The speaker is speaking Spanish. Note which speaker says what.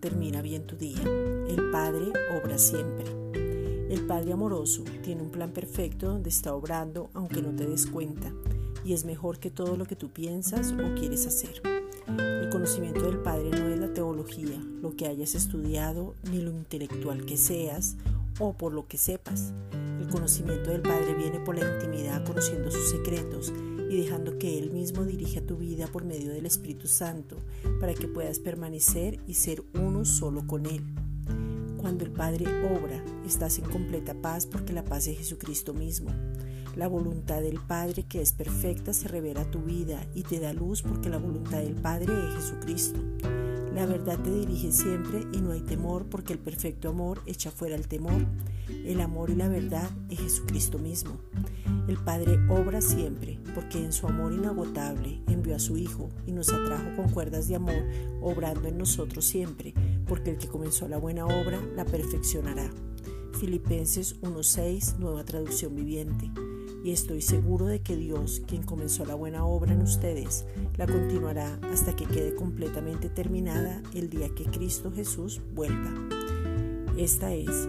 Speaker 1: termina bien tu día. El Padre obra siempre. El Padre amoroso tiene un plan perfecto donde está obrando aunque no te des cuenta y es mejor que todo lo que tú piensas o quieres hacer. El conocimiento del Padre no es la teología, lo que hayas estudiado, ni lo intelectual que seas o por lo que sepas. El conocimiento del Padre viene por la intimidad, conociendo sus secretos y dejando que Él mismo dirija tu vida por medio del Espíritu Santo, para que puedas permanecer y ser uno solo con Él. Cuando el Padre obra, estás en completa paz porque la paz es Jesucristo mismo. La voluntad del Padre que es perfecta se revela a tu vida y te da luz porque la voluntad del Padre es Jesucristo. La verdad te dirige siempre y no hay temor porque el perfecto amor echa fuera el temor. El amor y la verdad es Jesucristo mismo. El Padre obra siempre porque en su amor inagotable envió a su Hijo y nos atrajo con cuerdas de amor, obrando en nosotros siempre, porque el que comenzó la buena obra la perfeccionará. Filipenses 1.6, nueva traducción viviente y estoy seguro de que Dios, quien comenzó la buena obra en ustedes, la continuará hasta que quede completamente terminada el día que Cristo Jesús vuelva. Esta es